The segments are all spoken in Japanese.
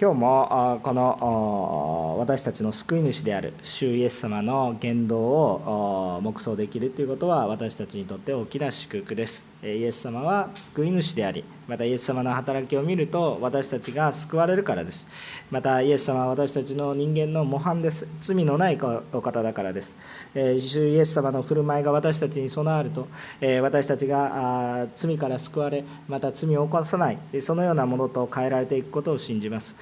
今日もこの私たちの救い主である主イエス様の言動を黙想できるということは私たちにとって大きな祝福です。イエス様は救い主でありまたイエス様の働きを見ると私たちが救われるからです。またイエス様は私たちの人間の模範です。罪のないお方だからです。主イエス様の振る舞いが私たちに備わると私たちが罪から救われまた罪を犯さないそのようなものと変えられていくことを信じます。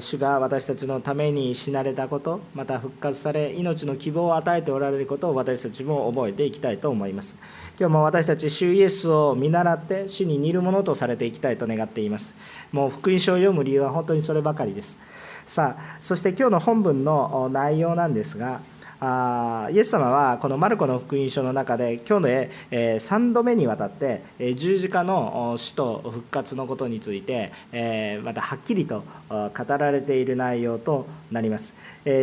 主が私たちのために死なれたことまた復活され命の希望を与えておられることを私たちも覚えていきたいと思います。今日も私たち主イエスをを見習って主に似るものとされていきたいと願っています。もう福音書を読む理由は本当にそればかりです。さあそして今日の本文の内容なんですがあイエス様はこのマルコの福音書の中で今日の、え3度目にわたって十字架の死と復活のことについて、またはっきりと語られている内容となります。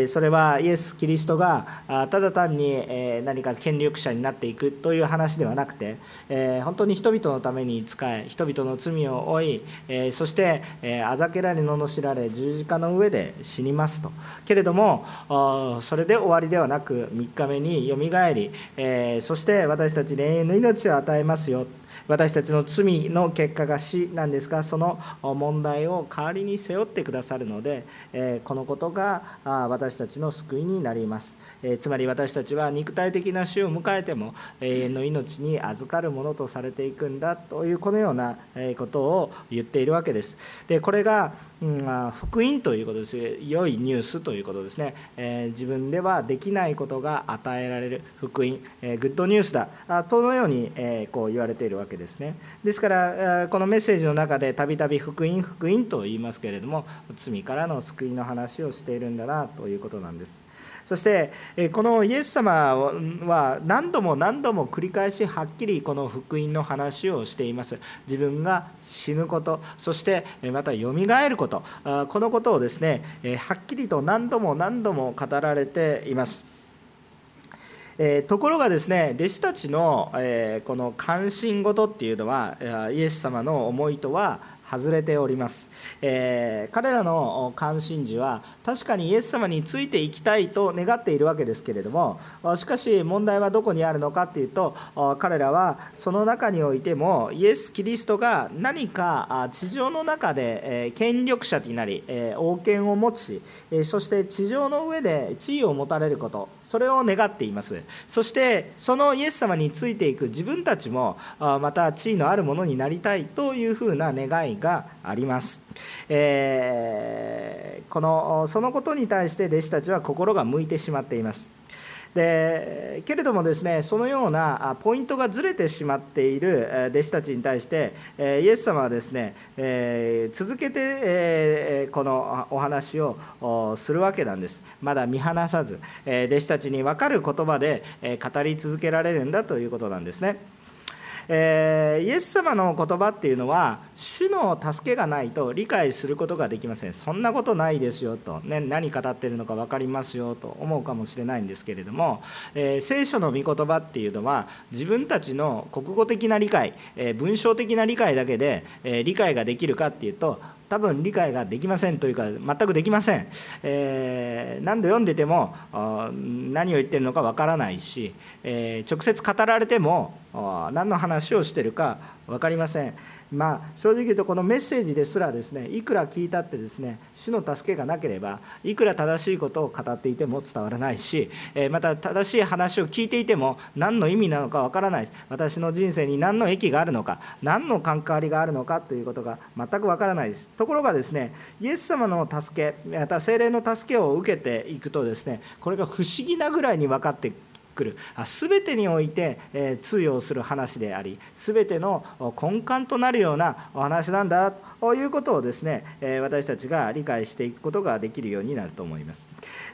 それはイエス・キリストがただ単に何か権力者になっていくという話ではなくて本当に人々のために仕え人々の罪を負いそしてあざけられ罵られ十字架の上で死にますとけれどもそれで終わりでははなく3日目によみがえりえそして私たち永遠の命を与えますよ。私たちの罪の結果が死なんですがその問題を代わりに背負ってくださるのでえこのことが私たちの救いになります。えつまり私たちは肉体的な死を迎えても永遠の命に預かるものとされていくんだというこのようなことを言っているわけです。でこれが福音ということです。良いニュースということですね。え自分ではできないことが与えられる福音。えグッドニュースだ。あとのようにえこう言われているわけですね。ですからこのメッセージの中でたびたび福音福音と言いますけれども罪からの救いの話をしているんだなということなんです。そしてこのイエス様は何度も何度も繰り返しはっきりこの福音の話をしています。自分が死ぬことそしてまたよみがえることこのことをですねはっきりと何度も何度も語られています。えところがですね弟子たちの、えこの関心事っていうのはイエス様の思いとは外れております、えー、彼らの関心事は確かにイエス様についていきたいと願っているわけですけれどもしかし問題はどこにあるのかというと彼らはその中においてもイエス・キリストが何か地上の中で権力者になり王権を持ちそして地上の上で地位を持たれることそれを願っています。そしてそのイエス様についていく自分たちもまた地位のあるものになりたいというふうな願いがあります、えー、このそのことに対して弟子たちは心が向いてしまっています。でけれどもですねそのようなポイントがずれてしまっている弟子たちに対してイエス様はですねえ続けてえこのお話をするわけなんです。まだ見放さず弟子たちに分かる言葉で語り続けられるんだということなんですね。えー、イエス様の言葉っていうのは主の助けがないと理解することができません。そんなことないですよと、ね、何語ってるのか分かりますよと思うかもしれないんですけれども、えー、聖書の御言葉っていうのは自分たちの国語的な理解、えー、文章的な理解だけで、え理解ができるかっていうと多分理解ができませんというか全くできません、えー、何度読んでても何を言ってるのかわからないし、えー、直接語られても何の話をしてるか分かりません。まあ正直言うとこのメッセージですらですねいくら聞いたってですね主の助けがなければいくら正しいことを語っていても伝わらないしまた正しい話を聞いていても何の意味なのかわからない私の人生に何の益があるのか何の関わりがあるのかということが全くわからないです。ところがですねイエス様の助けまた精霊の助けを受けていくとですねこれが不思議なぐらいに分かってくる全てにおいて、え通用する話であり全ての根幹となるようなお話なんだということをですね、え私たちが理解していくことができるようになると思います。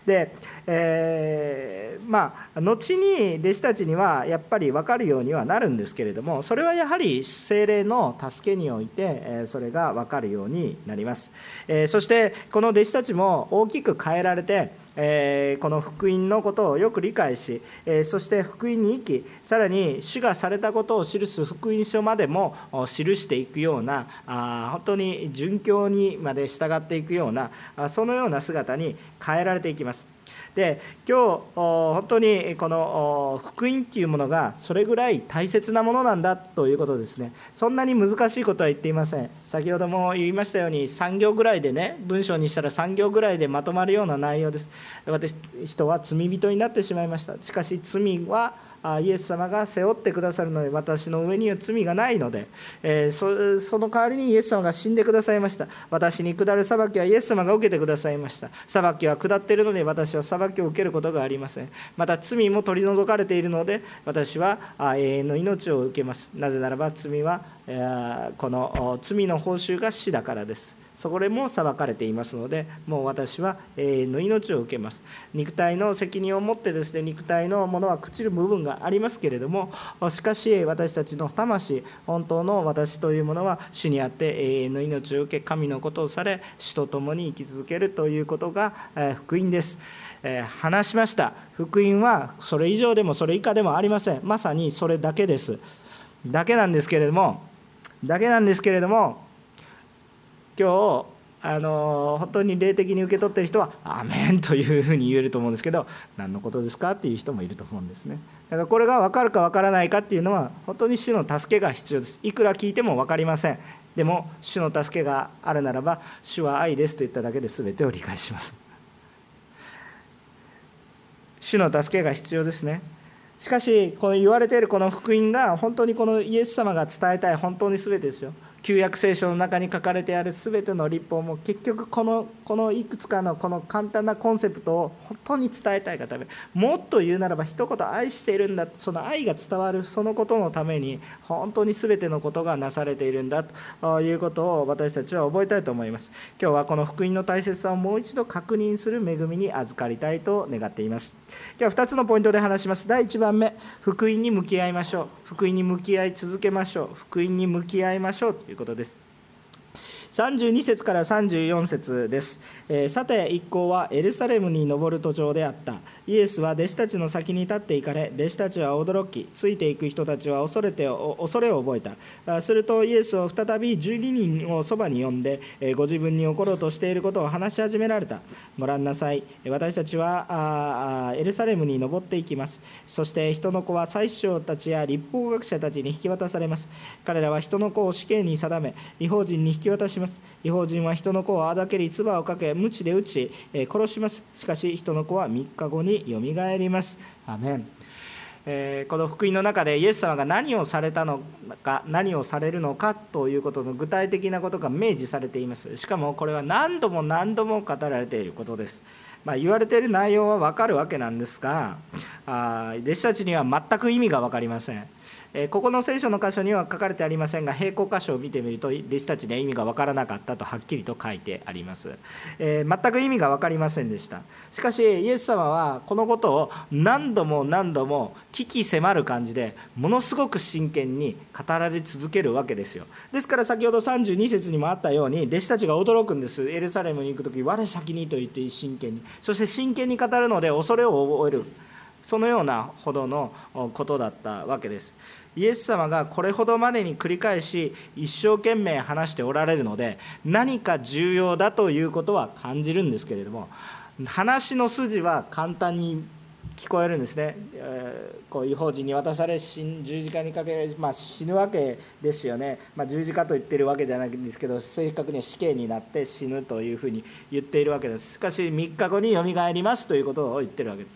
で、えー、まあ後に弟子たちにはやっぱり分かるようにはなるんですけれどもそれはやはり精霊の助けにおいてそれが分かるようになります。えそしてこの弟子たちも大きく変えられてえこの福音のことをよく理解し、えそして福音に生きさらに主がされたことを記す福音書までも記していくようなあ本当に殉教にまで従っていくようなそのような姿に変えられていきます。で今日本当にこの福音っていうものがそれぐらい大切なものなんだということですね。そんなに難しいことは言っていません。先ほども言いましたように3行ぐらいでね文章にしたら3行ぐらいでまとまるような内容です。私人は罪人になってしまいました。しかし罪はイエス様が背負ってくださるので私の上には罪がないので、えそその代わりにイエス様が死んでくださいました。私に下る裁きはイエス様が受けてくださいました。裁きは下っているので私は裁きを受けることがありません。また罪も取り除かれているので私は永遠の命を受けます。なぜならば罪はこの罪の報酬が死だからです。そこでも裁かれていますのでもう私は永遠の命を受けます。肉体の責任を持ってですね肉体のものは朽ちる部分がありますけれどもしかし私たちの魂本当の私というものは主にあって永遠の命を受け神のことをされ主と共に生き続けるということが福音です。話しました。福音はそれ以上でもそれ以下でもありません。まさにそれだけです。だけなんですけれどもだけなんですけれども今日あの本当に霊的に受け取ってる人は「アメン 」というふうに言えると思うんですけど何のことですかっていう人もいると思うんですね。だからこれが分かるか分からないかっていうのは本当に主の助けが必要です。いくら聞いても分かりません。でも主の助けがあるならば主は愛ですと言っただけで全てを理解します。主の助けが必要ですね。しかしこの言われているこの福音が本当にこのイエス様が伝えたい本当に全てですよ。旧約聖書の中に書かれてある全ての立法も結局このこのいくつかのこの簡単なコンセプトを本当に伝えたいがためもっと言うならば一言愛しているんだその愛が伝わるそのことのために本当に全てのことがなされているんだということを私たちは覚えたいと思います。今日はこの福音の大切さをもう一度確認する恵みに預かりたいと願っています。今日は2つのポイントで話します。第1番目福音に向き合いましょう。福音に向き合い続けましょう。福音に向き合いましょう。いうことです。32節から34節です、えー、さて一行はエルサレムに登る途上であった。イエスは弟子たちの先に立っていかれ弟子たちは驚きついていく人たちは恐れて恐れを覚えた。するとイエスを再び12人をそばに呼んでご自分に起ころうとしていることを話し始められた。ご覧なさい。私たちはエルサレムに登っていきます。そして人の子は宰相たちや立法学者たちに引き渡されます。彼らは人の子を死刑に定め違法人に引き渡します。違法人は人の子をあざけり唾をかけ鞭で打ちえ殺します。しかし人の子は3日後によみがえります。アメン。えこの福音の中でイエス様が何をされたのか何をされるのかということの具体的なことが明示されています。しかもこれは何度も何度も語られていることです、まあ、言われている内容は分かるわけなんですがあ弟子たちには全く意味が分かりません。ここの聖書の箇所には書かれてありませんが並行箇所を見てみると弟子たちには意味が分からなかったとはっきりと書いてあります、えー、全く意味が分かりませんでした。しかしイエス様はこのことを何度も何度も危機迫る感じでものすごく真剣に語られ続けるわけですよ。ですから先ほど32節にもあったように弟子たちが驚くんです。エルサレムに行く時我先にと言って真剣に。そして真剣に語るので恐れを覚える。そのようなほどのことだったわけです。イエス様がこれほどまでに繰り返し一生懸命話しておられるので何か重要だということは感じるんですけれども話の筋は簡単に聞こえるんですね、えー、こう違法人に渡され十字架にかけられ、まあ、死ぬわけですよね、まあ、十字架と言ってるわけじゃないんですけど正確には死刑になって死ぬというふうに言っているわけです。しかし3日後によみがえりますということを言ってるわけです、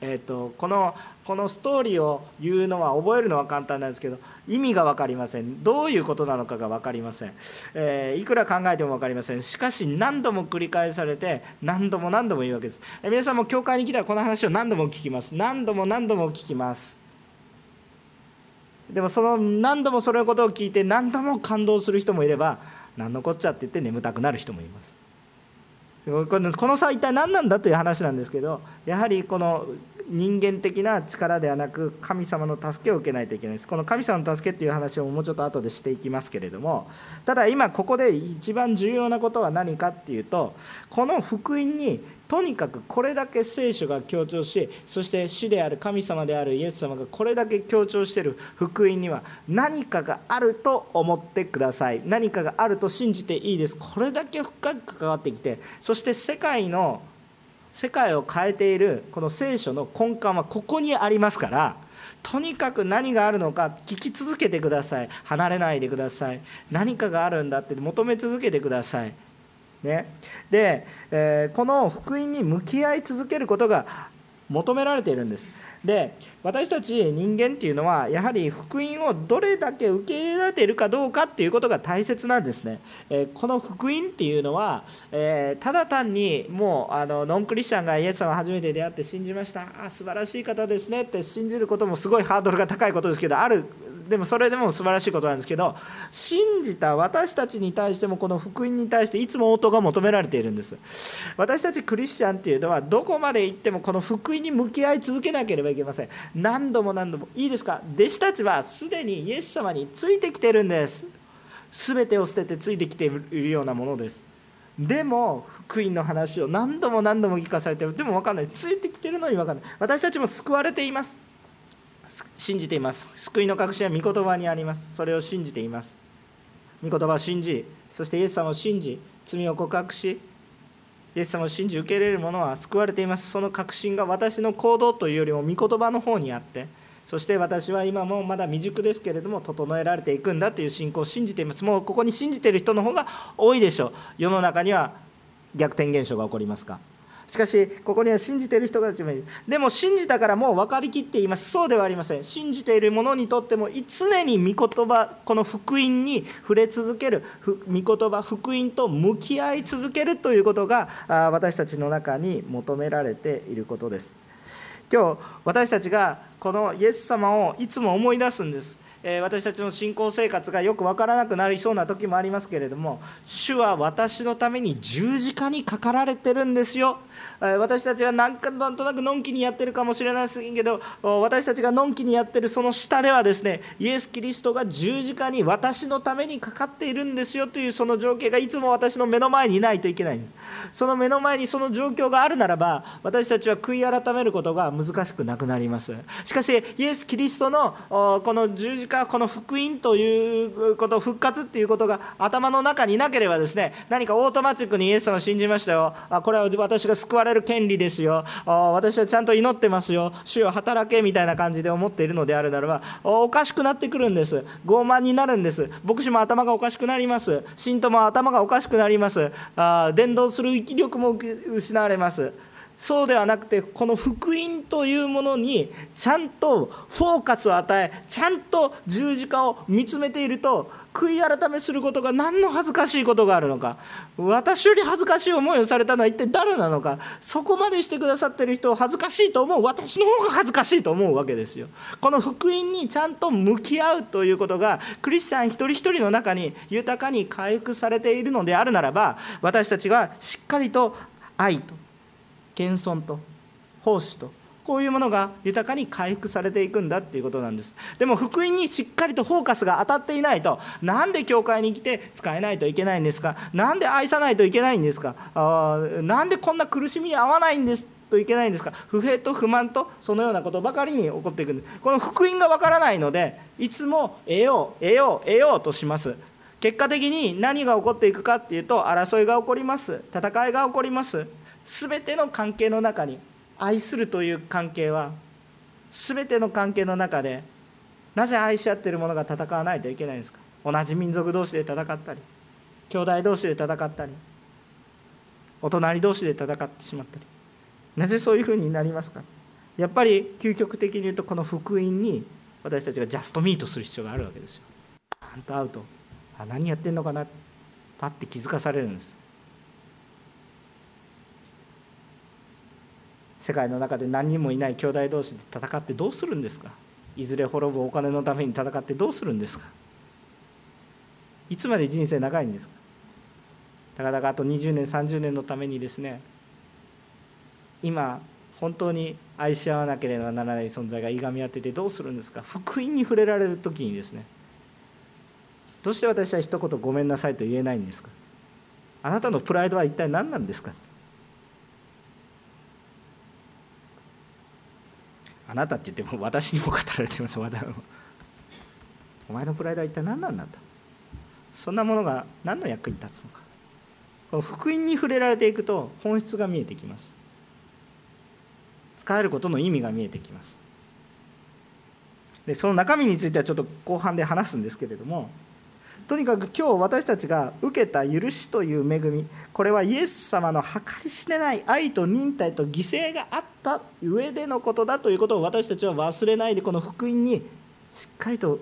えーと、このこのストーリーを言うのは覚えるのは簡単なんですけど意味が分かりません。どういうことなのかが分かりません、えー、いくら考えても分かりません。しかし何度も繰り返されて何度も何度も言うわけです、えー、皆さんも教会に来たらこの話を何度も聞きます。何度も何度も聞きます。でもその何度もそれのことを聞いて何度も感動する人もいれば何のこっちゃって言って眠たくなる人もいます。この差は一体何なんだという話なんですけどやはりこの人間的な力ではなく神様の助けを受けないといけないです。この神様の助けっていう話をもうちょっと後でしていきますけれどもただ今ここで一番重要なことは何かっていうとこの福音にとにかくこれだけ聖書が強調しそして主である神様であるイエス様がこれだけ強調してる福音には何かがあると思ってください。何かがあると信じていいです。これだけ深く関わってきてそして世界の世界を変えているこの聖書の根幹はここにありますからとにかく何があるのか聞き続けてください。離れないでください。何かがあるんだって求め続けてください。ね。で、えー、この福音に向き合い続けることが求められているんです。で私たち人間っていうのはやはり福音をどれだけ受け入れられているかどうかっていうことが大切なんですね。えこの福音っていうのは、えただ単にもうあのノンクリスチャンがイエス様を初めて出会って信じましたあ素晴らしい方ですねって信じることもすごいハードルが高いことですけどあるでもそれでも素晴らしいことなんですけど信じた私たちに対してもこの福音に対していつも応答が求められているんです。私たちクリスチャンっていうのはどこまで行ってもこの福音に向き合い続けなければいけません。何度も何度もいいですか？弟子たちはすでにイエス様についてきてるんです。全てを捨ててついてきているようなものです。でも福音の話を何度も何度も聞かされてるでも分かんない。ついてきてるのに分かんない。私たちも救われています。信じています。救いの確信は御言葉にあります。それを信じています。御言葉を信じそしてイエス様を信じ罪を告白しイエス様を信じ受け入れる者は救われています。その確信が私の行動というよりも御言葉の方にあってそして私は今もまだ未熟ですけれども整えられていくんだという信仰を信じています。もうここに信じている人の方が多いでしょう。世の中には逆転現象が起こりますか？しかしここには信じている人たちもいる。でも信じたからもう分かりきっています。そうではありません。信じている者にとっても常に御言葉この福音に触れ続ける御言葉福音と向き合い続けるということが私たちの中に求められていることです。今日私たちがこのイエス様をいつも思い出すんです。私たちの信仰生活がよく分からなくなりそうな時もありますけれども主は私のために十字架にかかられてるんですよ。私たちはなんかなんとなくのんきにやってるかもしれないですけど私たちがのんきにやってるその下ではですねイエス・キリストが十字架に私のためにかかっているんですよというその情景がいつも私の目の前にいないといけないんです。その目の前にその状況があるならば私たちは悔い改めることが難しくなくなります。しかしイエス・キリストのこの十字架この福音ということ復活っていうことが頭の中になければですね何かオートマチックにイエス様を信じましたよ。あこれは私が救われる権利ですよ。あ私はちゃんと祈ってますよ。主よ働けみたいな感じで思っているのであるならばおかしくなってくるんです。傲慢になるんです。牧師も頭がおかしくなります。信徒も頭がおかしくなります。あ伝道する力も失われます。そうではなくてこの福音というものにちゃんとフォーカスを与えちゃんと十字架を見つめていると悔い改めすることが何の恥ずかしいことがあるのか。私より恥ずかしい思いをされたのは一体誰なのかそこまでしてくださってる人を恥ずかしいと思う私の方が恥ずかしいと思うわけですよ。この福音にちゃんと向き合うということがクリスチャン一人一人の中に豊かに回復されているのであるならば私たちがしっかりと愛と謙遜と奉仕とこういうものが豊かに回復されていくんだっていうことなんです。でも福音にしっかりとフォーカスが当たっていないとなんで教会に来て使えないといけないんですか？何で愛さないといけないんですか？あなんでこんな苦しみに合わないんですといけないんですか？不平と不満とそのようなことばかりに起こっていくんです。この福音がわからないのでいつも得よう得よう得ようとします。結果的に何が起こっていくかっていうと争いが起こります。戦いが起こります。全ての関係の中に愛するという関係は全ての関係の中でなぜ愛し合っている者が戦わないといけないんですか？同じ民族同士で戦ったり兄弟同士で戦ったりお隣同士で戦ってしまったり。なぜそういうふうになりますか？やっぱり究極的に言うとこの福音に私たちがジャストミートする必要があるわけですよ。パンと会うとあ何やってんのかな？パッて気づかされるんです。世界の中で何人もいない兄弟同士で戦ってどうするんですか？いずれ滅ぶお金のために戦ってどうするんですか？いつまで人生長いんですか？たかだかあと20年30年のためにですね今本当に愛し合わなければならない存在がいがみ合っててどうするんですか？福音に触れられる時にですねどうして私は一言ごめんなさいと言えないんですか？あなたのプライドは一体何なんですか？あなたって言っても私にも語られてます。お前のプライドは一体何なんだ？とそんなものが何の役に立つのか。この福音に触れられていくと本質が見えてきます。使えることの意味が見えてきます。でその中身についてはちょっと後半で話すんですけれどもとにかく今日私たちが受けた許しという恵みこれはイエス様の計り知れない愛と忍耐と犠牲があった上でのことだということを私たちは忘れないでこの福音にしっかりと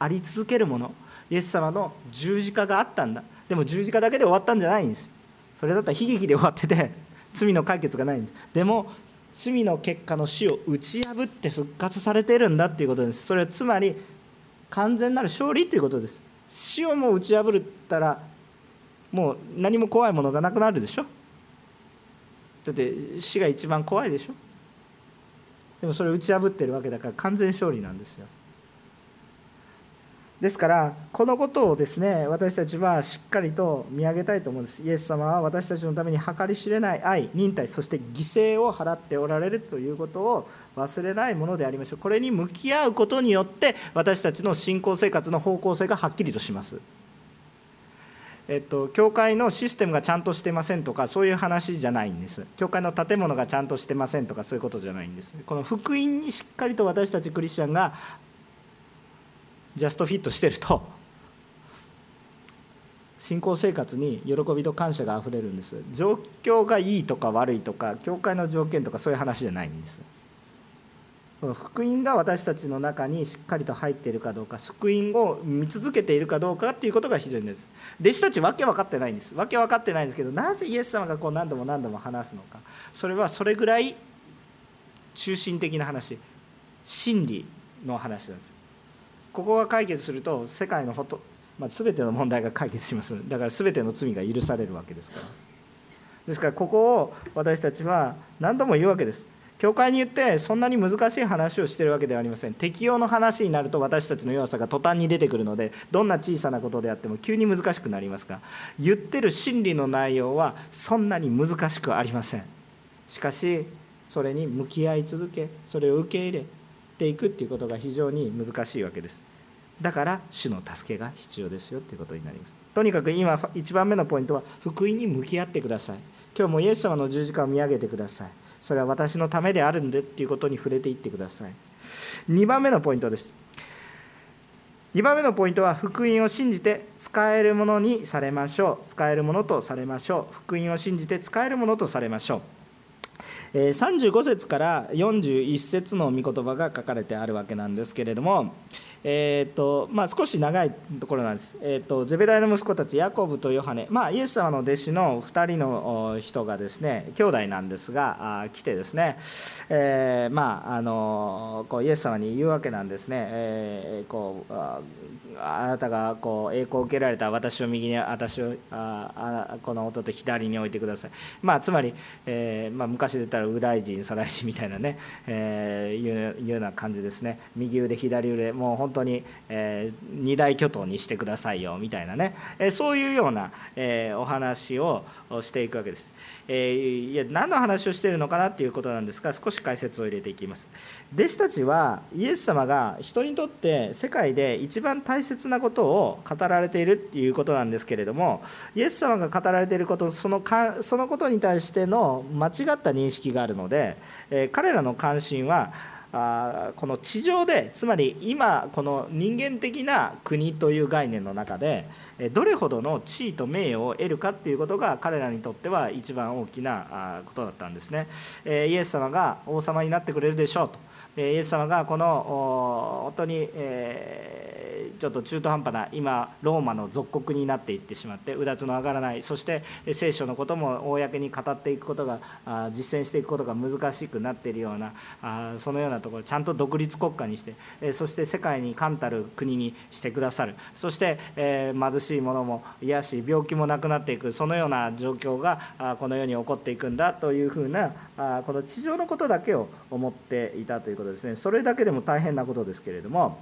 あり続けるもの。イエス様の十字架があったんだ。でも十字架だけで終わったんじゃないんです。それだったら悲劇で終わってて罪の解決がないんです。でも罪の結果の死を打ち破って復活されているんだっていうことです。それはつまり完全なる勝利っていうことです。死をもう打ち破ったらもう何も怖いものがなくなるでしょ？だって死が一番怖いでしょ？でもそれを打ち破ってるわけだから完全勝利なんですよ。ですからこのことをですね私たちはしっかりと見上げたいと思うんです。イエス様は私たちのために計り知れない愛忍耐そして犠牲を払っておられるということを忘れないものでありましょう。これに向き合うことによって私たちの信仰生活の方向性がはっきりとします。えっと、教会のシステムがちゃんとしてませんとかそういう話じゃないんです。教会の建物がちゃんとしてませんとかそういうことじゃないんです。この福音にしっかりと私たちクリスチャンがジャストフィットしてると 信仰生活に喜びと感謝があふれるんです。状況がいいとか悪いとか教会の条件とかそういう話じゃないんです。この福音が私たちの中にしっかりと入っているかどうか福音を見続けているかどうかっていうことが非常にです。弟子たちわけ分かってないんです。わけ分かってないんですけどなぜイエス様がこう何度も何度も話すのか。それはそれぐらい中心的な話。真理の話なんです。ここが解決すると世界のほと、まあ、全ての問題が解決します。だから全ての罪が許されるわけですから。ですからここを私たちは何度も言うわけです。教会に言ってそんなに難しい話をしてるわけではありません。適用の話になると私たちの弱さが途端に出てくるのでどんな小さなことであっても急に難しくなりますが言ってる真理の内容はそんなに難しくありません。しかしそれに向き合い続けそれを受け入れていくっていうことが非常に難しいわけです。だから主の助けが必要ですよということになります。とにかく今1番目のポイントは福音に向き合ってください。今日もイエス様の十字架を見上げてください。それは私のためであるんでっていうことに触れていってください。2番目のポイントです。2番目のポイントは福音を信じて使えるものにされましょう。使えるものとされましょう。福音を信じて使えるものとされましょう。35節から41節の御言葉が書かれてあるわけなんですけれども、えーとまあ、少し長いところなんです、えーと、ゼベダイの息子たちヤコブとヨハネ、まあ、イエス様の弟子の2人の人がですね兄弟なんですがあ来てですね、えー、まああのこうイエス様に言うわけなんですね、えー、こうあなたがこう栄光を受けられた私を右に私をああこの弟左に置いてください、まあ、つまり、えーまあ、昔で言ったら右大臣左大臣みたいなね、えー、いういうような感じですね。右腕左腕もう本当に、えー、二大巨頭にしてくださいよみたいなね、えー、そういうような、えー、お話をしていくわけです、えー、いや何の話をしているのかなっていうことなんですが少し解説を入れていきます。弟子たちはイエス様が人にとって世界で一番大切なことを語られているっていうことなんですけれどもイエス様が語られていることそのかそのことに対しての間違った認識があるので、え、彼らの関心はあこの地上でつまり今この人間的な国という概念の中でどれほどの地位と名誉を得るかっていうことが彼らにとっては一番大きなことだったんですね。イエス様が王様になってくれるでしょうと。イエス様がこの本当に、えちょっと中途半端な今ローマの属国になっていってしまってうだつの上がらない。そして聖書のことも公に語っていくことが実践していくことが難しくなっているようなそのようなところちゃんと独立国家にしてそして世界に冠たる国にしてくださる。そして貧しい者も癒し病気もなくなっていくそのような状況がこの世に起こっていくんだというふうなこの地上のことだけを思っていたということですね。それだけでも大変なことですけれども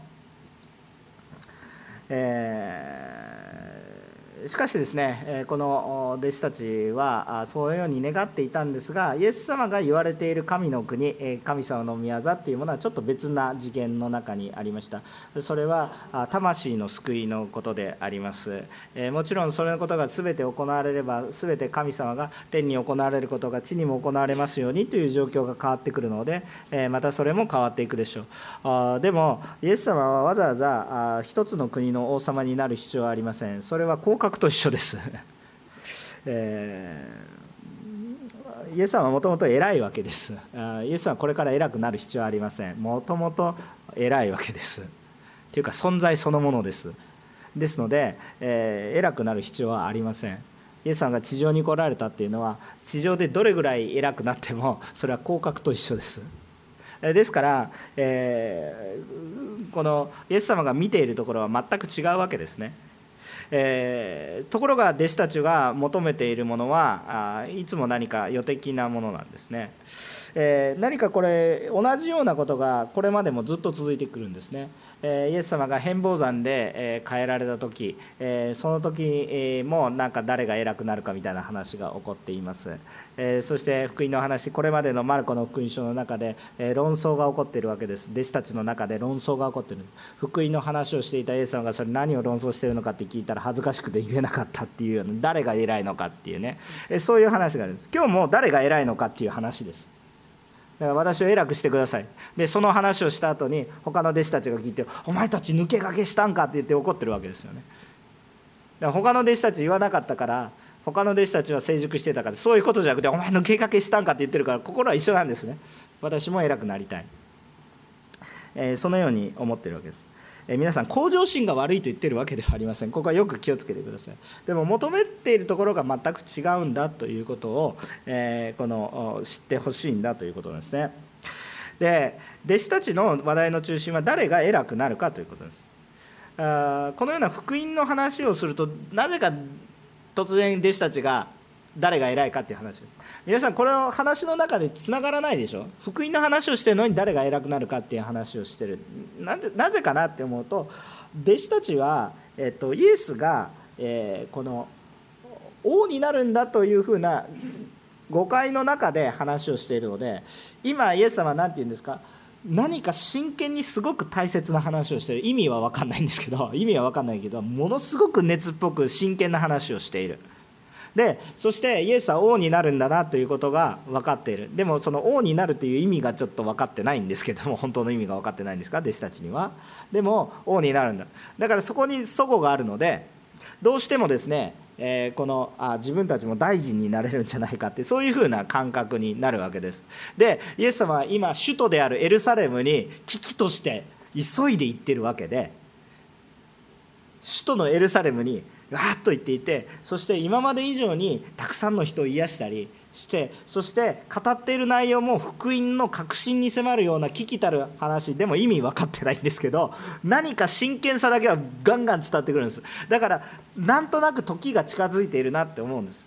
えーしかしですねこの弟子たちはそういうように願っていたんですがイエス様が言われている神の国神様の御業というものはちょっと別な次元の中にありました。それは魂の救いのことであります。もちろんそれのことが全て行われれば全て神様が天に行われることが地にも行われますようにという状況が変わってくるのでまたそれも変わっていくでしょう。でもイエス様はわざわざ一つの国の王様になる必要はありません。それは降格と一緒です、えー、イエス様はもともと偉いわけです。イエス様はこれから偉くなる必要はありません。もともと偉いわけです。というか存在そのものです。ですので、えー、偉くなる必要はありません。イエス様が地上に来られたっていうのは地上でどれぐらい偉くなってもそれは降格と一緒です。ですから、えー、このイエス様が見ているところは全く違うわけですね。えー、ところが弟子たちが求めているものはあいつも何か予的なものなんですね、えー、何かこれ同じようなことがこれまでもずっと続いてくるんですね。イエス様が変貌山で変えられた時その時もなんか誰が偉くなるかみたいな話が起こっています。そして福音の話これまでのマルコの福音書の中で論争が起こっているわけです。弟子たちの中で論争が起こっている。福音の話をしていたイエス様がそれ何を論争しているのかって聞いたら恥ずかしくて言えなかったっていうような誰が偉いのかっていうね。そういう話があるんです。今日も誰が偉いのかっていう話です。だから私を偉くしてください。でその話をした後に他の弟子たちが聞いて「お前たち抜け駆けしたんか」って言って怒ってるわけですよね。だから他の弟子たち言わなかったから他の弟子たちは成熟してたからそういうことじゃなくて「お前抜け駆けしたんか」って言ってるから心は一緒なんですね。私も偉くなりたい、えー、そのように思ってるわけです。え皆さん向上心が悪いと言ってるわけではありません。ここはよく気をつけてください。でも求めているところが全く違うんだということを、えこの知ってほしいんだということなんですね。で弟子たちの話題の中心は誰が偉くなるかということです。あこのような福音の話をするとなぜか突然弟子たちが誰が偉いかっていう話。皆さんこの話の中でつながらないでしょ？福音の話をしてるのに誰が偉くなるかっていう話をしてる。なんでなぜかなって思うと弟子たちは、えっと、イエスが、えー、この王になるんだというふうな誤解の中で話をしているので今イエス様は何て言うんですか？何か真剣にすごく大切な話をしてる。意味は分かんないんですけど意味は分かんないけどものすごく熱っぽく真剣な話をしている。でそしてイエスは王になるんだなということが分かっている。でもその王になるという意味がちょっと分かってないんですけども 本当の意味が分かってないんですか弟子たちには。でも王になるんだ。だからそこに齟齬があるのでどうしてもですねえー、このあ自分たちも大臣になれるんじゃないかってそういうふうな感覚になるわけです。でイエス様は今首都であるエルサレムに危機として急いで行ってるわけで首都のエルサレムにわーっと言っていてそして今まで以上にたくさんの人を癒したりしてそして語っている内容も福音の核心に迫るような危機たる話でも意味分かってないんですけど何か真剣さだけはガンガン伝わってくるんです。だからなんとなく時が近づいているなって思うんです。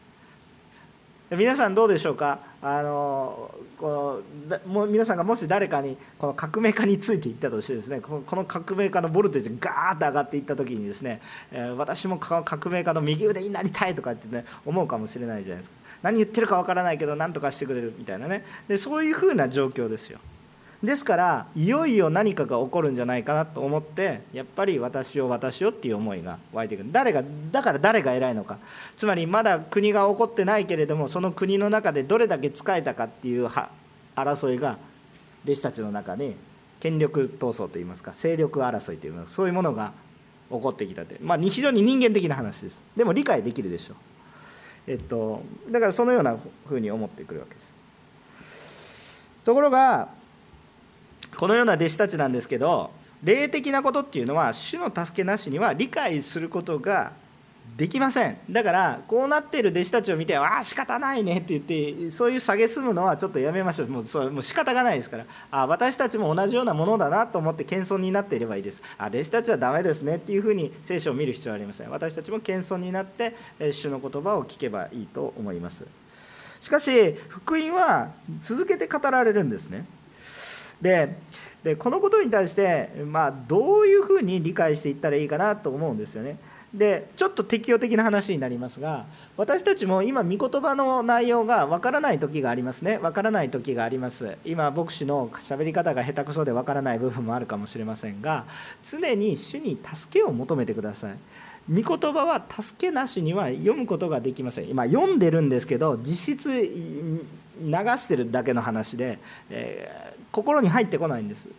皆さんどうでしょうか？あのこうもう皆さんがもし誰かにこの革命家についていったとしてですねこのこの革命家のボルテージがガーッと上がっていった時にですね、えー、私も革命家の右腕になりたいとかってね思うかもしれないじゃないですか。何言ってるかわからないけど何とかしてくれるみたいなね。でそういうふうな状況ですよ。ですからいよいよ何かが起こるんじゃないかなと思ってやっぱり私を私をっていう思いが湧いてくる。誰がだから誰が偉いのか。つまりまだ国が起こってないけれどもその国の中でどれだけ仕えたかっていう争いが弟子たちの中に権力闘争といいますか勢力争いといいますかそういうものが起こってきたという、まあ、非常に人間的な話です。でも理解できるでしょう、えっと、だからそのようなふうに思ってくるわけです。ところがこのような弟子たちなんですけど霊的なことっていうのは主の助けなしには理解することができません。だからこうなっている弟子たちを見て「ああ仕方ないね」って言ってそういう蔑むのはちょっとやめましょう。もうそれもう仕方がないですから。あ私たちも同じようなものだなと思って謙遜になっていればいいです。あ弟子たちはダメですねっていうふうに聖書を見る必要はありません。私たちも謙遜になって主の言葉を聞けばいいと思います。しかし福音は続けて語られるんですね。ででこのことに対して、まあ、どういうふうに理解していったらいいかなと思うんですよね。でちょっと適用的な話になりますが私たちも今御言葉の内容がわからない時がありますね。わからない時があります。今牧師の喋り方が下手くそでわからない部分もあるかもしれませんが常に主に助けを求めてください。御言葉は助けなしには読むことができません。今読んでるんですけど実質流してるだけの話で、えー、心に入ってこないんです。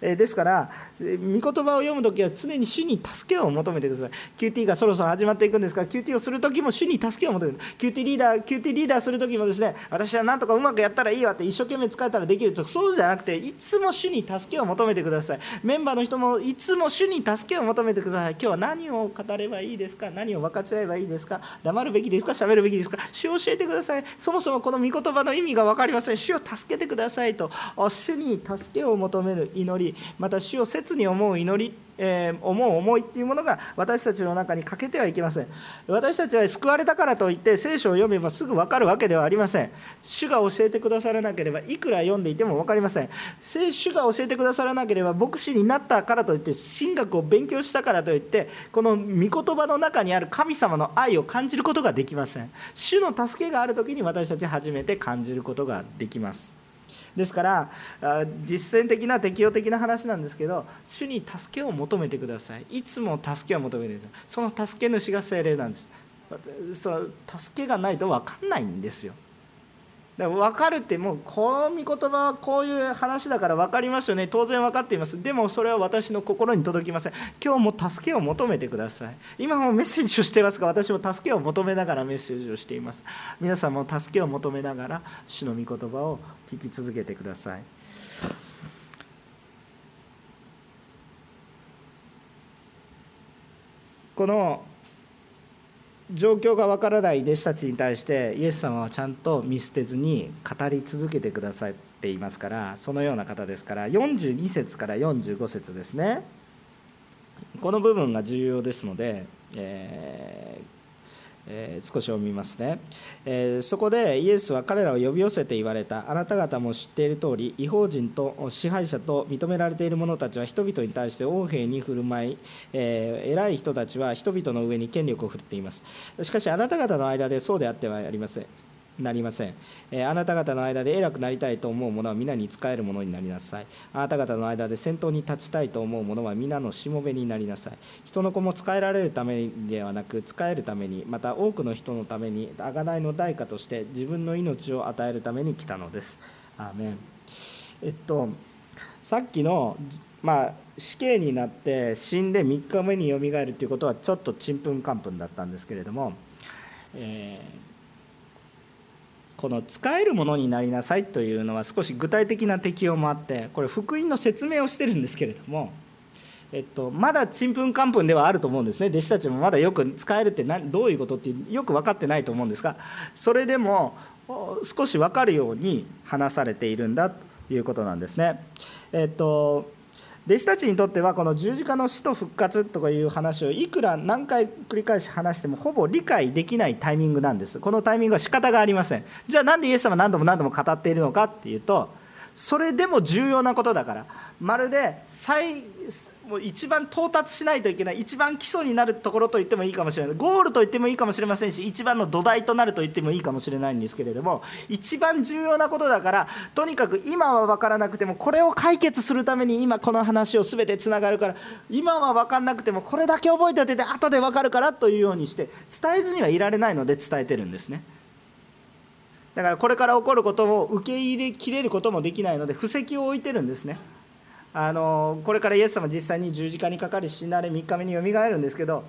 ですから御言葉を読む時は常に主に助けを求めてください。QT がそろそろ始まっていくんですから QT をする時も主に助けを求める。QT リーダー QT リーダーする時もですね私は何とかうまくやったらいいわって一生懸命使えたらできると。そうじゃなくていつも主に助けを求めてください。メンバーの人もいつも主に助けを求めてください。今日は何を語ればいいですか？何を分かち合えばいいですか？黙るべきですか？喋るべきですか？主を教えてください。そもそもこの御言葉の意味が分かりません。主を助けてくださいと主に助けを求める祈り。また主を切に思う祈りえー、思う思いっていうものが私たちの中に欠けてはいけません。私たちは救われたからといって聖書を読めばすぐ分かるわけではありません。主が教えてくださらなければいくら読んでいても分かりません。聖主が教えてくださらなければ牧師になったからといって神学を勉強したからといってこの御言葉の中にある神様の愛を感じることができません。主の助けがある時に私たち初めて感じることができます。ですから実践的な適用的な話なんですけど主に助けを求めてください。いつも助けを求めてください。その助け主が精霊なんです。そ助けがないと分かんないんですよ。だから分かるってもうこの御言葉はこういう話だから分かりますよね。当然分かっています。でもそれは私の心に届きません。今日も助けを求めてください。今もメッセージをしていますが私も助けを求めながらメッセージをしています。皆さんも助けを求めながら主の御言葉を聞き続けてください。この状況がわからない弟子たちに対してイエス様はちゃんと見捨てずに語り続けてくださっていますからそのような方ですから42節から45節ですね。この部分が重要ですので、えーえ、少し読みますね、えー、そこでイエスは彼らを呼び寄せて言われた。あなた方も知っている通り違法人と支配者と認められている者たちは人々に対して横兵に振る舞い、えー、偉い人たちは人々の上に権力を振っています。しかしあなた方の間でそうであってはありません。なりません、えあなた方の間で偉くなりたいと思う者は皆に仕える者になりなさい。あなた方の間で先頭に立ちたいと思う者は皆のしもべになりなさい。人の子も使えられるためではなく使えるためにまた多くの人のために贖いの代価として自分の命を与えるために来たのです。アーメン。えっとさっきのまあ死刑になって死んで3日目によみがえるということはちょっとちんぷんかんぷんだったんですけれども、えーこの使えるものになりなさいというのは少し具体的な適用もあってこれ福音の説明をしてるんですけれども、えっと、まだちんぷんかんぷんではあると思うんですね弟子たちもまだよく使えるって何どういうことってよく分かってないと思うんですがそれでも少し分かるように話されているんだということなんですね。えっと弟子たちにとってはこの十字架の死と復活とかいう話をいくら何回繰り返し話してもほぼ理解できないタイミングなんです。このタイミングは仕方がありません。じゃあなんでイエス様何度も何度も語っているのかっていうとそれでも重要なことだからまるで最もう一番到達しないといけない一番基礎になるところと言ってもいいかもしれないゴールと言ってもいいかもしれませんし一番の土台となると言ってもいいかもしれないんですけれども一番重要なことだからとにかく今は分からなくてもこれを解決するために今この話を全てつながるから今は分からなくてもこれだけ覚えておいてて後で分かるからというようにして伝えずにはいられないので伝えてるんですね。だからこれから起こることを受け入れきれることもできないので布石を置いてるんですね。あのこれからイエス様実際に十字架にかかり死なれ3日目によみがえるんですけど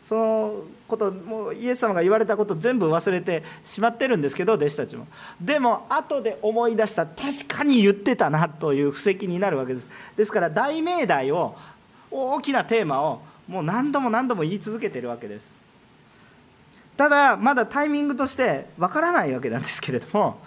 そのこともうイエス様が言われたこと全部忘れてしまってるんですけど弟子たちも。でも後で思い出した確かに言ってたなという布石になるわけです。ですから大命題を大きなテーマをもう何度も何度も言い続けてるわけです。ただまだタイミングとしてわからないわけなんですけれども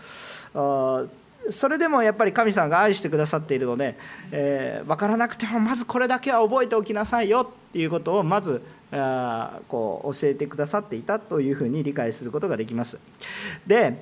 それでもやっぱり神様が愛してくださっているので、えー、分からなくてもまずこれだけは覚えておきなさいよっていうことをまずあこう教えてくださっていたというふうに理解することができます。で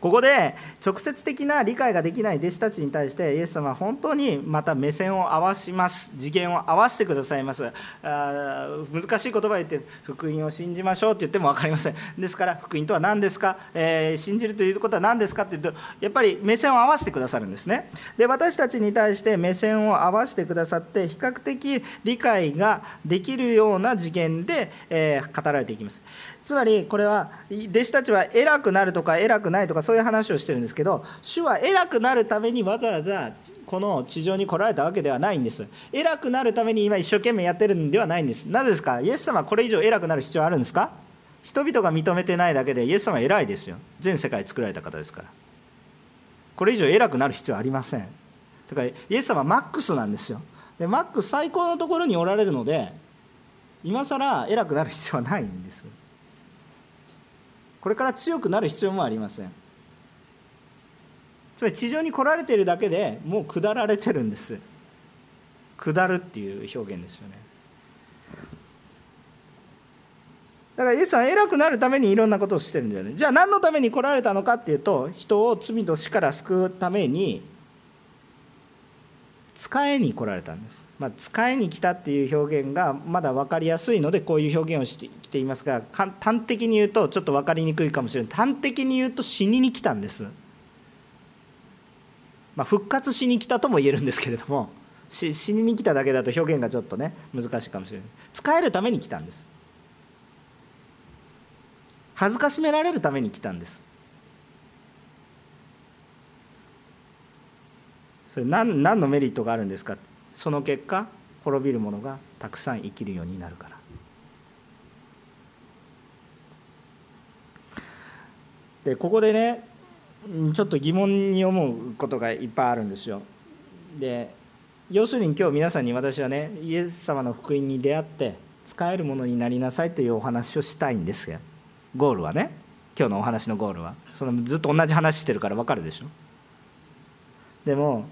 ここで直接的な理解ができない弟子たちに対してイエス様は本当にまた目線を合わします。次元を合わせてくださいます。あ難しい言葉を言って福音を信じましょうって言っても分かりません。ですから福音とは何ですか、えー、信じるということは何ですかって言うとやっぱり目線を合わせてくださるんですね。で私たちに対して目線を合わせてくださって比較的理解ができるような次元で、えー、語られていきます。つまりこれは弟子たちは偉くなるとか偉くないとかそういう話をしてるんですけど主は偉くなるためにわざわざこの地上に来られたわけではないんです。偉くなるために今一生懸命やってるんではないんです。なぜですか？イエス様はこれ以上偉くなる必要あるんですか？人々が認めてないだけでイエス様は偉いですよ。全世界作られた方ですから。これ以上偉くなる必要はありません。だからイエス様はマックスなんですよ。でマックス最高のところにおられるので今更偉くなる必要はないんです。これから強くなる必要もありません。つまり地上に来られているだけでもう下られてるんです。下るっていう表現ですよね。だからイエスさん偉くなるためにいろんなことをしてるんだよね。じゃあ何のために来られたのかっていうと人を罪と死から救うために使えに来られたんです、まあ、使えに来たっていう表現がまだ分かりやすいのでこういう表現をしてきていますが端的に言うとちょっと分かりにくいかもしれない。端的に言うと死にに来たんです、まあ、復活しに来たとも言えるんですけれども死にに来ただけだと表現がちょっとね難しいかもしれない。使えるために来たんです。恥ずかしめられるために来たんです。それ何何のメリットがあるんですか？その結果滅びる者がたくさん生きるようになるから。でここでねちょっと疑問に思うことがいっぱいあるんですよ。で要するに今日皆さんに私はねイエス様の福音に出会って使えるものになりなさいというお話をしたいんですよ。ゴールはね。今日のお話のゴールは。そのずっと同じ話してるから分かるでしょ？でも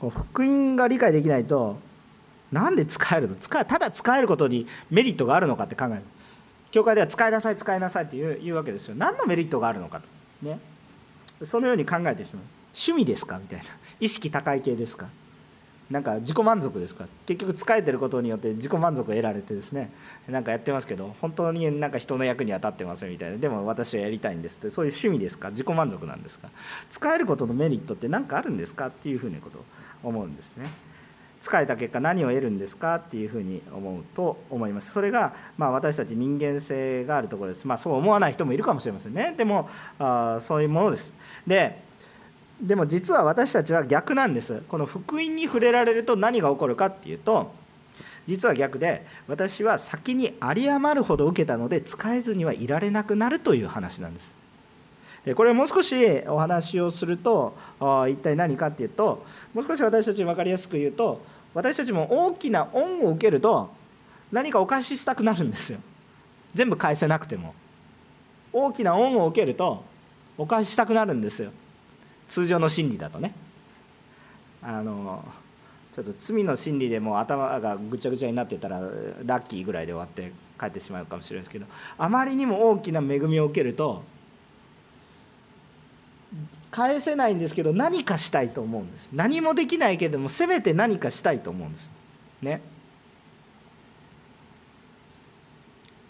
福音が理解できないとなんで使えるの？使ただ使えることにメリットがあるのかって考える。教会では使いなさい使いなさいって言う言うわけですよ。何のメリットがあるのかと。ね。そのように考えてしまう。趣味ですか？みたいな。意識高い系ですか？なんか自己満足ですか？結局使えてることによって自己満足を得られてですねなんかやってますけど本当になんか人の役には立ってませんみたいな。でも私はやりたいんですって。そういう趣味ですか？自己満足なんですか？使えることのメリットって何かあるんですか？っていうふうなことを思うんですね。使えた結果何を得るんですか？っていうふうに思うと思います。それがまあ私たち人間性があるところです。まあそう思わない人もいるかもしれませんね。でもあそういうものです。ででも実は私たちは逆なんです。この福音に触れられると何が起こるかっていうと実は逆で私は先に有り余るほど受けたので使えずにはいられなくなるという話なんです。でこれもう少しお話をすると一体何かっていうともう少し私たちに分かりやすく言うと私たちも大きな恩を受けると何かお返ししたくなるんですよ。全部返せなくても。大きな恩を受けるとお返ししたくなるんですよ。通常の心理だとね。あのちょっと罪の心理でも頭がぐちゃぐちゃになってたらラッキーぐらいで終わって帰ってしまうかもしれないですけどあまりにも大きな恵みを受けると返せないんですけど何かしたいと思うんです。何もできないけどもせめて何かしたいと思うんです。ね。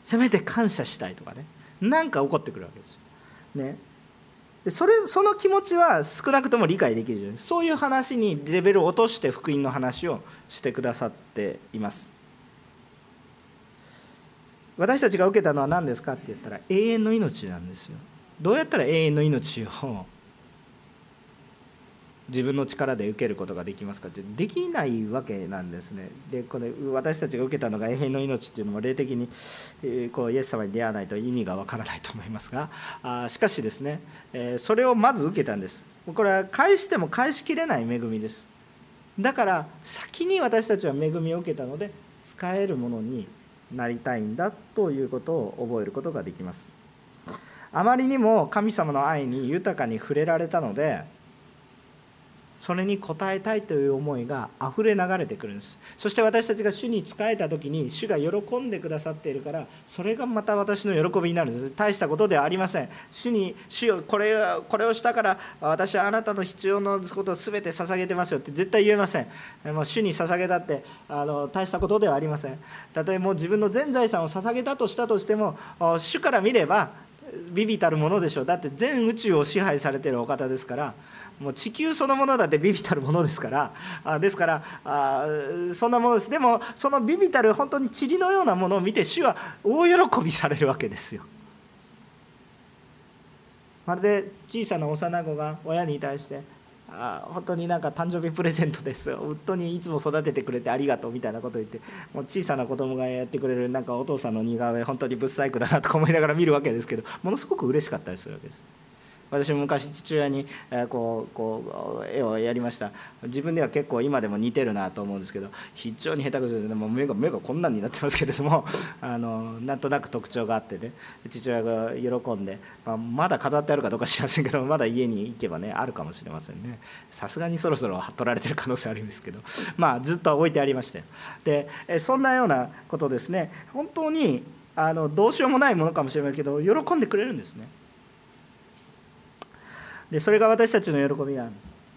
せめて感謝したいとかね。何か起こってくるわけです。よね。それその気持ちは少なくとも理解できるじゃない。そういう話にレベルを落として福音の話をしてくださっています。私たちが受けたのは何ですかって言ったら永遠の命なんですよ。どうやったら永遠の命を自分の力で受けることができますかってできないわけなんですね。でこれ私たちが受けたのが永遠の命っていうのも霊的にこうイエス様に出会わないと意味がわからないと思いますが。あしかしですねそれをまず受けたんです。これは返しても返しきれない恵みです。だから先に私たちは恵みを受けたので使えるものになりたいんだということを覚えることができます。あまりにも神様の愛に豊かに触れられたのでそれに応えたいという思いがあふれ流れてくるんです。そして私たちが主に仕えた時に主が喜んでくださっているからそれがまた私の喜びになるんです。大したことではありません。主に主よこれこれをしたから私はあなたの必要なことを全て捧げてますよって絶対言えません。もう主に捧げたってあの大したことではありません。たとえもう自分の全財産を捧げたとしたとしても主から見ればビビたるものでしょう。だって全宇宙を支配されているお方ですからもう地球そのものだってビビたるものですからあですからあそんなものですでもそのビビたる本当に塵のようなものを見て主は大喜びされるわけですよ。まるで小さな幼子が親に対してあ本当になんか誕生日プレゼントです本当にいつも育ててくれてありがとうみたいなことを言ってもう小さな子供がやってくれるなんかお父さんの似顔絵本当にぶっ細工だなとか思いながら見るわけですけどものすごく嬉しかったりするわけです。私も昔父親にこうこう絵をやりました。自分では結構今でも似てるなと思うんですけど非常に下手くそでもう目が目がこんなんになってますけれども あのなんとなく特徴があってね父親が喜んで、まあ、まだ飾ってあるかどうか知りませんけどまだ家に行けばねあるかもしれませんね。さすがにそろそろ取られてる可能性あるんですけどまあずっと置いてありましたよ。でそんなようなことですね。本当にあのどうしようもないものかもしれないけど喜んでくれるんですね。でそれが私たちの喜びなん。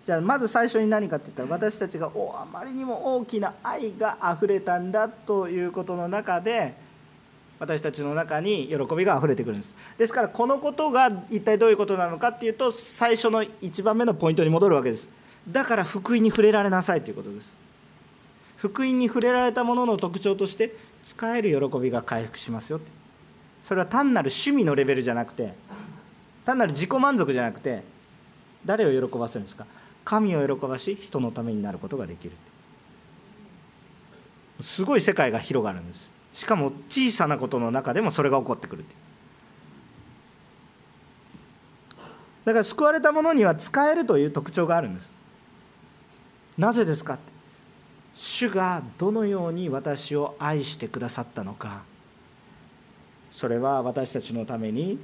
じゃあまず最初に何かって言ったら私たちがおあまりにも大きな愛があふれたんだということの中で私たちの中に喜びがあふれてくるんです。ですからこのことが一体どういうことなのかっていうと最初の1番目のポイントに戻るわけです。だから福音に触れられなさいということです。福音に触れられたものの特徴として使える喜びが回復しますよって。それは単なる趣味のレベルじゃなくて単なる自己満足じゃなくて誰を喜ばせるんですか？神を喜ばし人のためになることができる。すごい世界が広がるんです。しかも小さなことの中でもそれが起こってくるだから救われたものには使えるという特徴があるんです。なぜですか主がどのように私を愛してくださったのか。それは私たちのために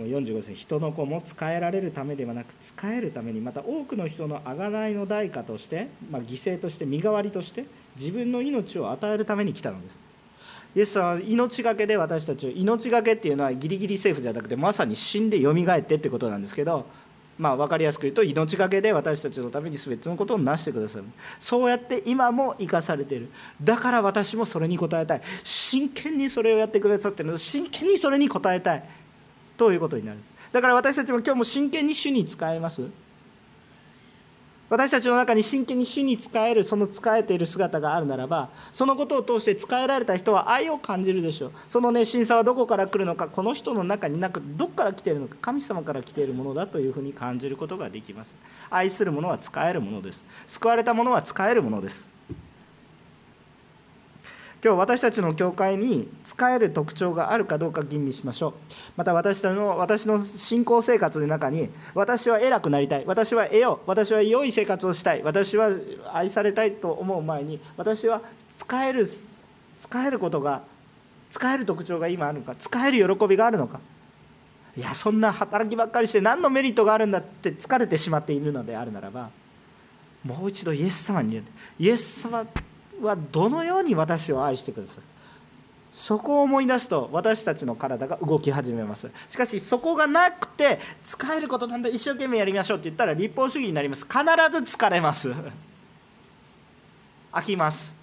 もう45節人の子も使えられるためではなく使えるためにまた多くの人の贖いの代価として、まあ、犠牲として身代わりとして自分の命を与えるために来たのです。イエスは命がけで私たちを命がけっていうのはギリギリセーフじゃなくてまさに死んでよみがえってってことなんですけどまあ、分かりやすく言うと命がけで私たちのために全てのことを成してくださる。そうやって今も生かされている。だから私もそれに応えたい。真剣にそれをやってくださってるの。真剣にそれに応えたい。ということになるんです。だから私たちも今日も真剣に主に使えます。私たちの中に真剣に主に使えるその使えている姿があるならばそのことを通して使えられた人は愛を感じるでしょう。その熱心さはどこから来るのかこの人の中になくどこから来ているのか神様から来ているものだというふうに感じることができます。愛するものは使えるものです。救われたものは使えるものです。今日私たちの教会に使える特徴があるかどうか吟味しましょう。また私の私の信仰生活の中に私は偉くなりたい。私は得よう。私は良い生活をしたい。私は愛されたいと思う前に私は使える使えることが使える特徴が今あるのか。使える喜びがあるのか。いやそんな働きばっかりして何のメリットがあるんだって疲れてしまっているのであるならばもう一度イエス様にイエス様はどのように私を愛してくださる？そこを思い出すと私たちの体が動き始めます。しかしそこがなくて使えることなんだ一生懸命やりましょうって言ったら立法主義になります。必ず疲れます。飽きます。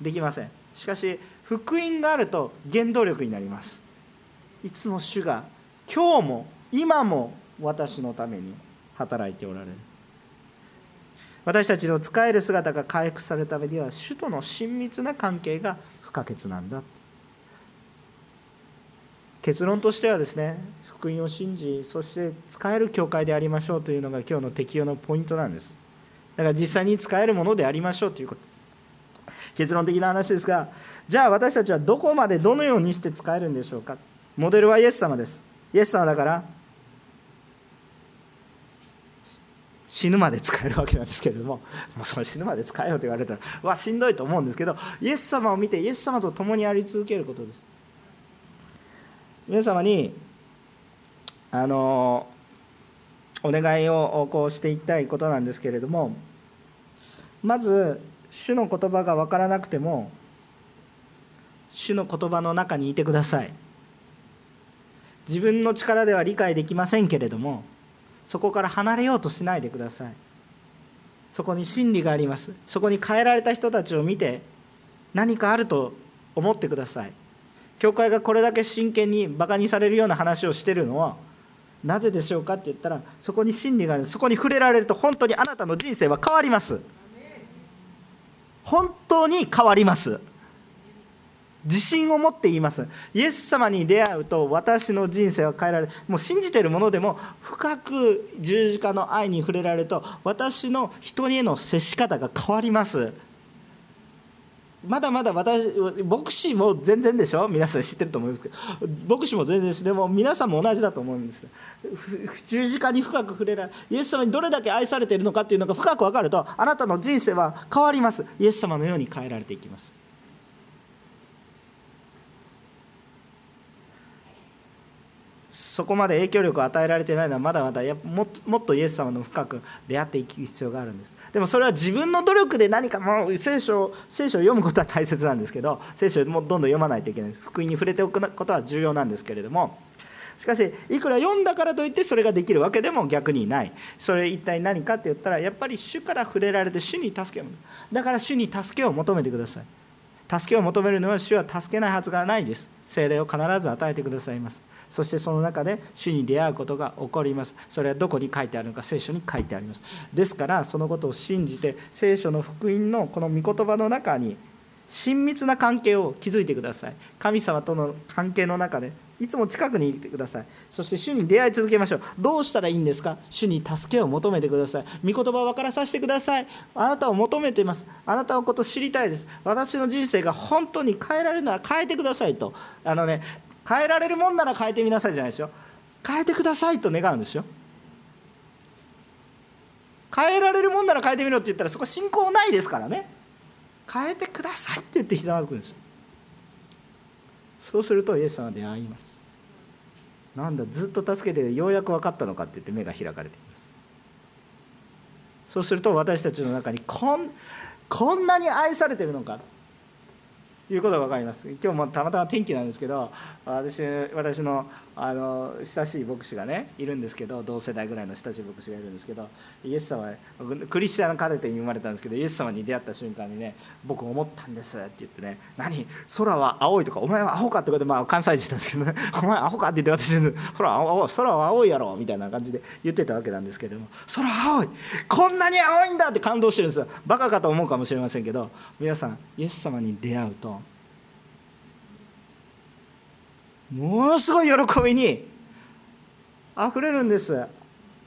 できません。しかし福音があると原動力になります。いつも主が今日も今も私のために働いておられる。私たちの使える姿が回復されるためには主との親密な関係が不可欠なんだ。結論としてはですね福音を信じそして使える教会でありましょうというのが今日の適用のポイントなんです。だから実際に使えるものでありましょうということ。結論的な話ですがじゃあ私たちはどこまでどのようにして使えるんでしょうか。モデルはイエス様です。イエス様だから死ぬまで使えるわけなんですけれどももうその死ぬまで使えよと言われたらわしんどいと思うんですけどイエス様を見てイエス様と共にあり続けることです。皆様にあのお願いをこうしていきたいことなんですけれどもまず主の言葉が分からなくても主の言葉の中にいてください。自分の力では理解できませんけれどもそこから離れようとしないでください。そこに真理があります。そこに変えられた人たちを見て何かあると思ってください。教会がこれだけ真剣にバカにされるような話をしてるのはなぜでしょうかって言ったらそこに真理がある。そこに触れられると本当にあなたの人生は変わります。本当に変わります。自信を持って言います。イエス様に出会うと私の人生は変えられる。もう信じてるものでも深く十字架の愛に触れられると私の人への接し方が変わります。まだまだ私牧師も全然でしょ？皆さん知ってると思いますけど。牧師も全然です。でも皆さんも同じだと思うんです。十字架に深く触れられイエス様にどれだけ愛されているのかっていうのが深く分かるとあなたの人生は変わります。イエス様のように変えられていきます。そこまで影響力を与えられてないのはまだまだやももっとイエス様の深く出会っていく必要があるんです。でもそれは自分の努力で何かもう聖書聖書を読むことは大切なんですけど聖書をもどんどん読まないといけない。福音に触れておくことは重要なんですけれども。しかしいくら読んだからといってそれができるわけでも逆にない。それ一体何かって言ったらやっぱり主から触れられて主に助けをだから主に助けを求めてください。助けを求めるのは主は助けないはずがないです。精霊を必ず与えてくださいます。そしてその中で主に出会うことが起こります。それはどこに書いてあるのか聖書に書いてあります。ですからそのことを信じて聖書の福音のこの御言葉の中に親密な関係を築いてください。神様との関係の中でいつも近くにいてください。そして主に出会い続けましょう。どうしたらいいんですか？主に助けを求めてください。御言葉を分からさせてください。あなたを求めています。あなたのこと知りたいです。私の人生が本当に変えられるなら変えてくださいと。あのね変えられるもんなら変えてみなさいじゃないですよ。変えてくださいと願うんですよ。変えられるもんなら変えてみろって言ったらそこ信仰ないですからね。変えてくださいって言ってひざまずくんですよ。そうするとイエス様は出会います。なんだずっと助けてようやく分かったのかって言って目が開かれています。そうすると私たちの中にこんこんなに愛されてるのか。いうことが分かります。今日もたまたま天気なんですけど私私のあの親しい牧師がねいるんですけど同世代ぐらいの親しい牧師がいるんですけどイエス様クリスチャンカルテに生まれたんですけどイエス様に出会った瞬間にね僕思ったんですって言ってね何空は青いとかお前はアホかってことでまあ関西人なんですけどね お前アホかって言って私ほら空は青いやろみたいな感じで言ってたわけなんですけども空青いこんなに青いんだって感動してるんですよ。バカかと思うかもしれませんけど皆さんイエス様に出会うとものすごい喜びにあふれるんです。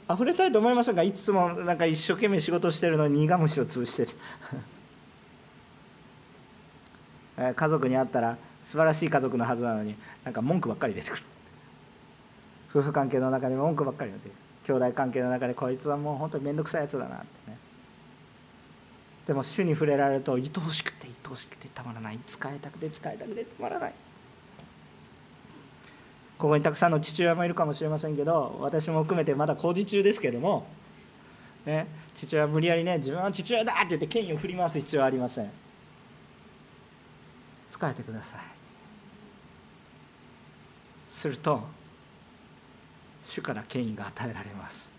あふれたいと思いませんか？いつもなんか一生懸命仕事してるのに苦虫を潰してる。家族に会ったら素晴らしい家族のはずなのになんか文句ばっかり出てくる。夫婦関係の中に文句ばっかり出てくる。兄弟関係の中でこいつはもう本当に面倒くさいやつだなってね。でも主に触れられると愛おしくて愛おしくてたまらない。使いたくて使いたくてたまらない。ここにたくさんの父親もいるかもしれませんけど私も含めてまだ工事中ですけども、ね、父親は無理やりね自分は父親だって言って権威を振り回す必要はありません。使えてください。すると主から権威が与えられます。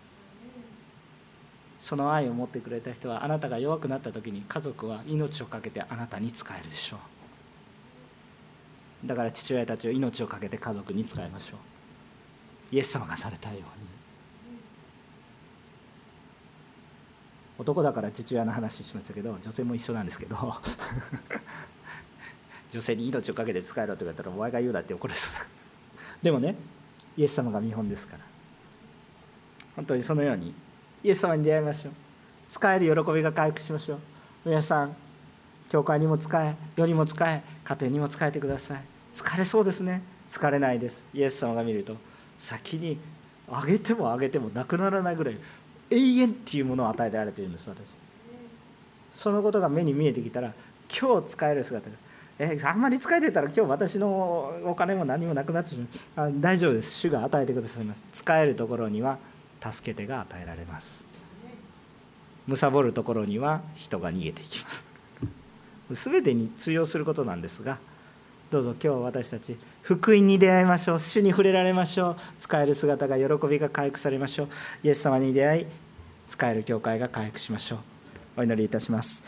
その愛を持ってくれた人はあなたが弱くなった時に家族は命を懸けてあなたに使えるでしょう。だから父親たちを命を懸けて家族に使いましょう。イエス様がされたように。男だから父親の話しましたけど女性も一緒なんですけど 女性に命を懸けて使えろって言われたらお前が言うだって怒られそうだ。でもねイエス様が見本ですから。本当にそのようにイエス様に出会いましょう。使える喜びが回復しましょう。皆さん教会にも使え世にも使え家庭にも使えてください。疲れそうですね。疲れないです。イエス様が見ると先にあげてもあげてもなくならないぐらい永遠っていうものを与えられているんです私。そのことが目に見えてきたら今日使える姿がえあんまり使えてたら今日私のお金も何もなくなってしまう。あ大丈夫です。主が与えてくださいます。使えるところには助け手が与えられます。貪るところには人が逃げていきます。全てに通用することなんですがどうぞ今日私たち福音に出会いましょう。主に触れられましょう。使える姿が喜びが回復されましょう。イエス様に出会い使える教会が回復しましょう。お祈りいたします。